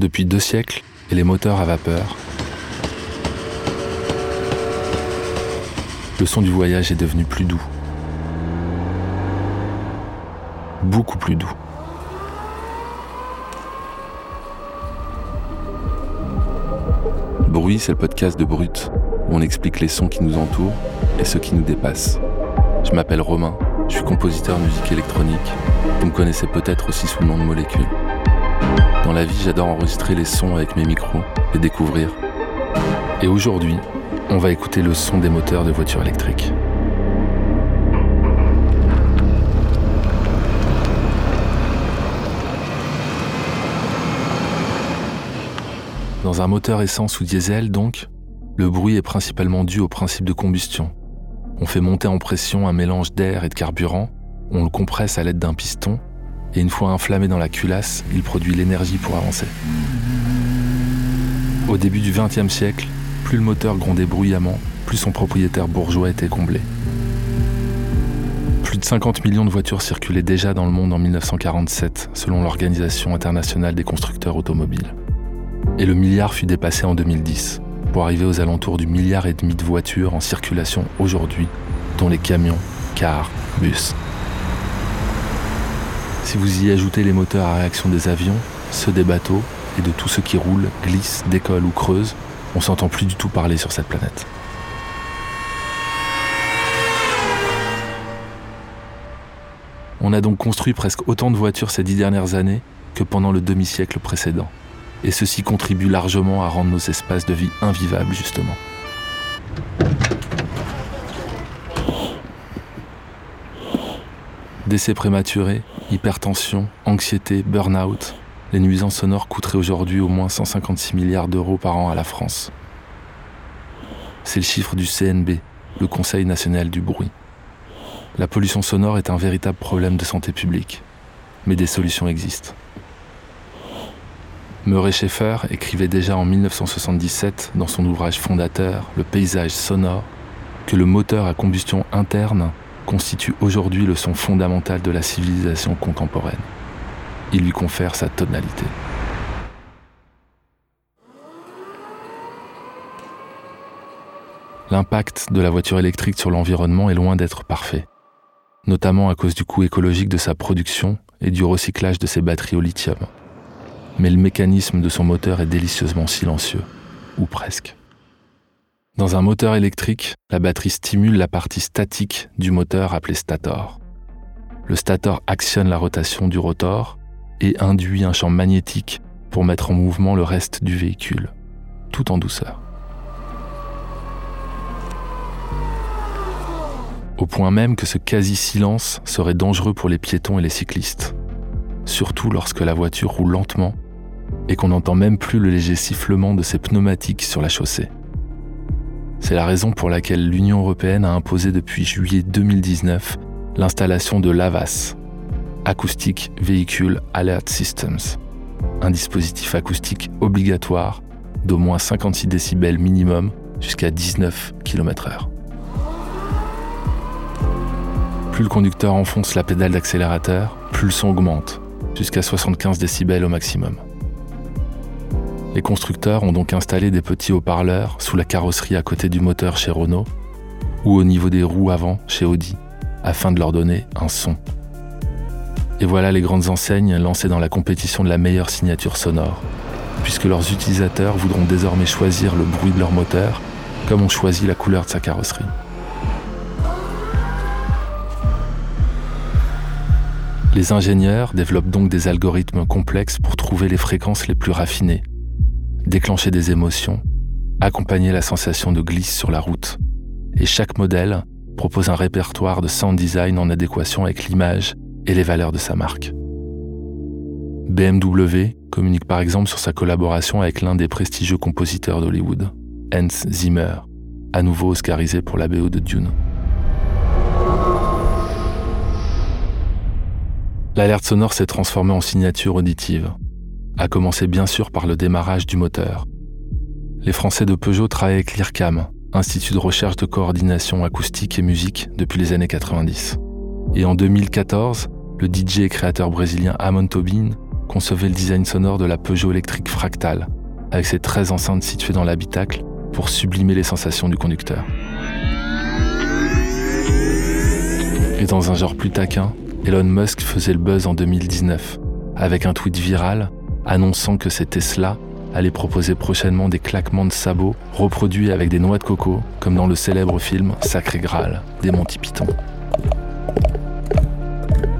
Depuis deux siècles, et les moteurs à vapeur, le son du voyage est devenu plus doux. Beaucoup plus doux. Bruit, c'est le podcast de Brut, où on explique les sons qui nous entourent et ceux qui nous dépassent. Je m'appelle Romain, je suis compositeur musique électronique. Vous me connaissez peut-être aussi sous le nom de Molécule. Dans la vie, j'adore enregistrer les sons avec mes micros et découvrir. Et aujourd'hui, on va écouter le son des moteurs de voitures électriques. Dans un moteur essence ou diesel, donc, le bruit est principalement dû au principe de combustion. On fait monter en pression un mélange d'air et de carburant, on le compresse à l'aide d'un piston, et une fois inflammé dans la culasse, il produit l'énergie pour avancer. Au début du XXe siècle, plus le moteur grondait bruyamment, plus son propriétaire bourgeois était comblé. Plus de 50 millions de voitures circulaient déjà dans le monde en 1947, selon l'Organisation internationale des constructeurs automobiles et le milliard fut dépassé en 2010, pour arriver aux alentours du milliard et demi de voitures en circulation aujourd'hui, dont les camions, cars, bus. Si vous y ajoutez les moteurs à réaction des avions, ceux des bateaux et de tout ce qui roule, glisse, décolle ou creuse, on s'entend plus du tout parler sur cette planète. On a donc construit presque autant de voitures ces dix dernières années que pendant le demi-siècle précédent et ceci contribue largement à rendre nos espaces de vie invivables justement. Décès prématurés, hypertension, anxiété, burn-out, les nuisances sonores coûteraient aujourd'hui au moins 156 milliards d'euros par an à la France. C'est le chiffre du CNB, le Conseil national du bruit. La pollution sonore est un véritable problème de santé publique, mais des solutions existent. Murray Schaeffer écrivait déjà en 1977 dans son ouvrage fondateur Le paysage sonore que le moteur à combustion interne constitue aujourd'hui le son fondamental de la civilisation contemporaine. Il lui confère sa tonalité. L'impact de la voiture électrique sur l'environnement est loin d'être parfait, notamment à cause du coût écologique de sa production et du recyclage de ses batteries au lithium mais le mécanisme de son moteur est délicieusement silencieux, ou presque. Dans un moteur électrique, la batterie stimule la partie statique du moteur appelée stator. Le stator actionne la rotation du rotor et induit un champ magnétique pour mettre en mouvement le reste du véhicule, tout en douceur. Au point même que ce quasi-silence serait dangereux pour les piétons et les cyclistes, surtout lorsque la voiture roule lentement et qu'on n'entend même plus le léger sifflement de ses pneumatiques sur la chaussée. C'est la raison pour laquelle l'Union européenne a imposé depuis juillet 2019 l'installation de l'AVAS, Acoustic Vehicle Alert Systems, un dispositif acoustique obligatoire d'au moins 56 décibels minimum jusqu'à 19 km/h. Plus le conducteur enfonce la pédale d'accélérateur, plus le son augmente, jusqu'à 75 décibels au maximum. Les constructeurs ont donc installé des petits haut-parleurs sous la carrosserie à côté du moteur chez Renault ou au niveau des roues avant chez Audi, afin de leur donner un son. Et voilà les grandes enseignes lancées dans la compétition de la meilleure signature sonore, puisque leurs utilisateurs voudront désormais choisir le bruit de leur moteur comme on choisit la couleur de sa carrosserie. Les ingénieurs développent donc des algorithmes complexes pour trouver les fréquences les plus raffinées déclencher des émotions, accompagner la sensation de glisse sur la route. Et chaque modèle propose un répertoire de sound design en adéquation avec l'image et les valeurs de sa marque. BMW communique par exemple sur sa collaboration avec l'un des prestigieux compositeurs d'Hollywood, Hans Zimmer, à nouveau oscarisé pour la BO de Dune. L'alerte sonore s'est transformée en signature auditive, a commencé bien sûr par le démarrage du moteur. Les Français de Peugeot travaillent avec l'IRCAM, Institut de recherche de coordination acoustique et musique, depuis les années 90. Et en 2014, le DJ et créateur brésilien Amon Tobin concevait le design sonore de la Peugeot électrique fractale, avec ses 13 enceintes situées dans l'habitacle pour sublimer les sensations du conducteur. Et dans un genre plus taquin, Elon Musk faisait le buzz en 2019, avec un tweet viral annonçant que ses Tesla allaient proposer prochainement des claquements de sabots reproduits avec des noix de coco, comme dans le célèbre film Sacré Graal des Monty Python.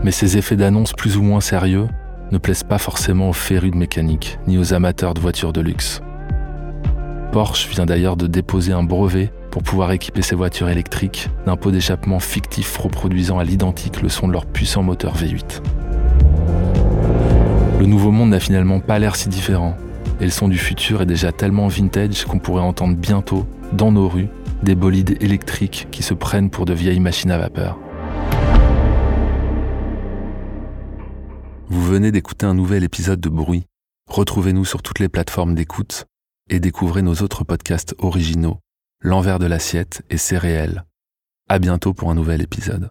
Mais ces effets d'annonce plus ou moins sérieux ne plaisent pas forcément aux férus de mécanique, ni aux amateurs de voitures de luxe. Porsche vient d'ailleurs de déposer un brevet pour pouvoir équiper ses voitures électriques d'un pot d'échappement fictif reproduisant à l'identique le son de leur puissant moteur V8. Le nouveau monde n'a finalement pas l'air si différent, et le son du futur est déjà tellement vintage qu'on pourrait entendre bientôt, dans nos rues, des bolides électriques qui se prennent pour de vieilles machines à vapeur. Vous venez d'écouter un nouvel épisode de Bruit. Retrouvez-nous sur toutes les plateformes d'écoute et découvrez nos autres podcasts originaux, L'envers de l'assiette et C'est réel. À bientôt pour un nouvel épisode.